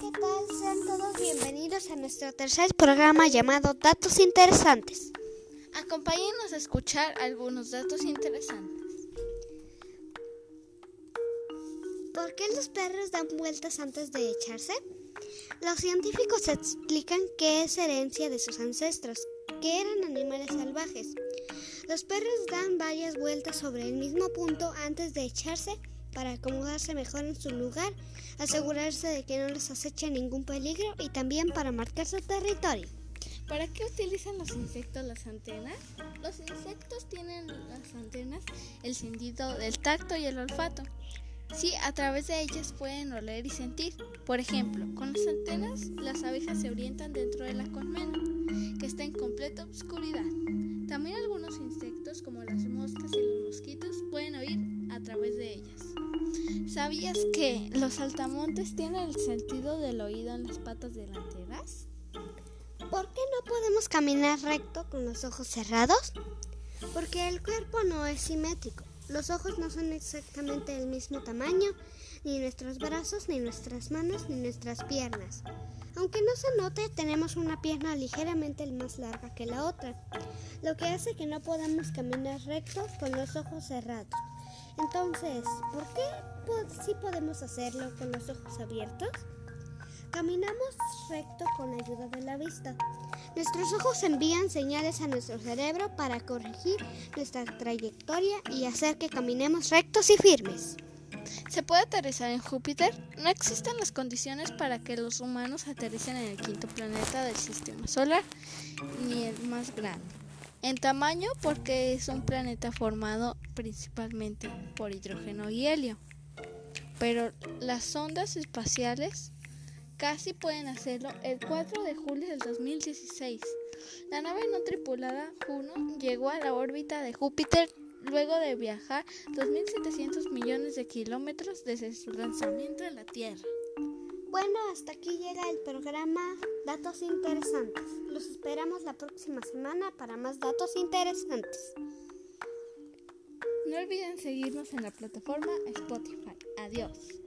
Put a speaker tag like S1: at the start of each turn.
S1: tal? Sean todos bienvenidos a nuestro tercer programa llamado Datos Interesantes.
S2: Acompáñenos a escuchar algunos datos interesantes.
S1: ¿Por qué los perros dan vueltas antes de echarse? Los científicos explican que es herencia de sus ancestros, que eran animales salvajes. Los perros dan varias vueltas sobre el mismo punto antes de echarse para acomodarse mejor en su lugar, asegurarse de que no les aceche ningún peligro y también para marcar su territorio.
S2: ¿Para qué utilizan los insectos las antenas? Los insectos tienen las antenas el sentido del tacto y el olfato. Sí, a través de ellas pueden oler y sentir. Por ejemplo, con las antenas las abejas se orientan dentro de la colmena, que está en completa oscuridad. También algunos insectos, como las moscas y los mosquitos, pueden oír a través de ellas. ¿Sabías que los saltamontes tienen el sentido del oído en las patas delanteras?
S1: ¿Por qué no podemos caminar recto con los ojos cerrados? Porque el cuerpo no es simétrico. Los ojos no son exactamente del mismo tamaño, ni nuestros brazos, ni nuestras manos, ni nuestras piernas. Aunque no se note, tenemos una pierna ligeramente más larga que la otra, lo que hace que no podamos caminar recto con los ojos cerrados. Entonces, ¿por qué sí podemos hacerlo con los ojos abiertos? Caminamos recto con la ayuda de la vista. Nuestros ojos envían señales a nuestro cerebro para corregir nuestra trayectoria y hacer que caminemos rectos y firmes.
S2: ¿Se puede aterrizar en Júpiter? No existen las condiciones para que los humanos aterricen en el quinto planeta del sistema solar, ni el más grande. En tamaño porque es un planeta formado principalmente por hidrógeno y helio. Pero las sondas espaciales casi pueden hacerlo el 4 de julio del 2016. La nave no tripulada Juno llegó a la órbita de Júpiter luego de viajar 2.700 millones de kilómetros desde su lanzamiento en la Tierra.
S1: Bueno, hasta aquí llega el programa Datos Interesantes. Los esperamos la próxima semana para más datos interesantes.
S2: No olviden seguirnos en la plataforma Spotify. Adiós.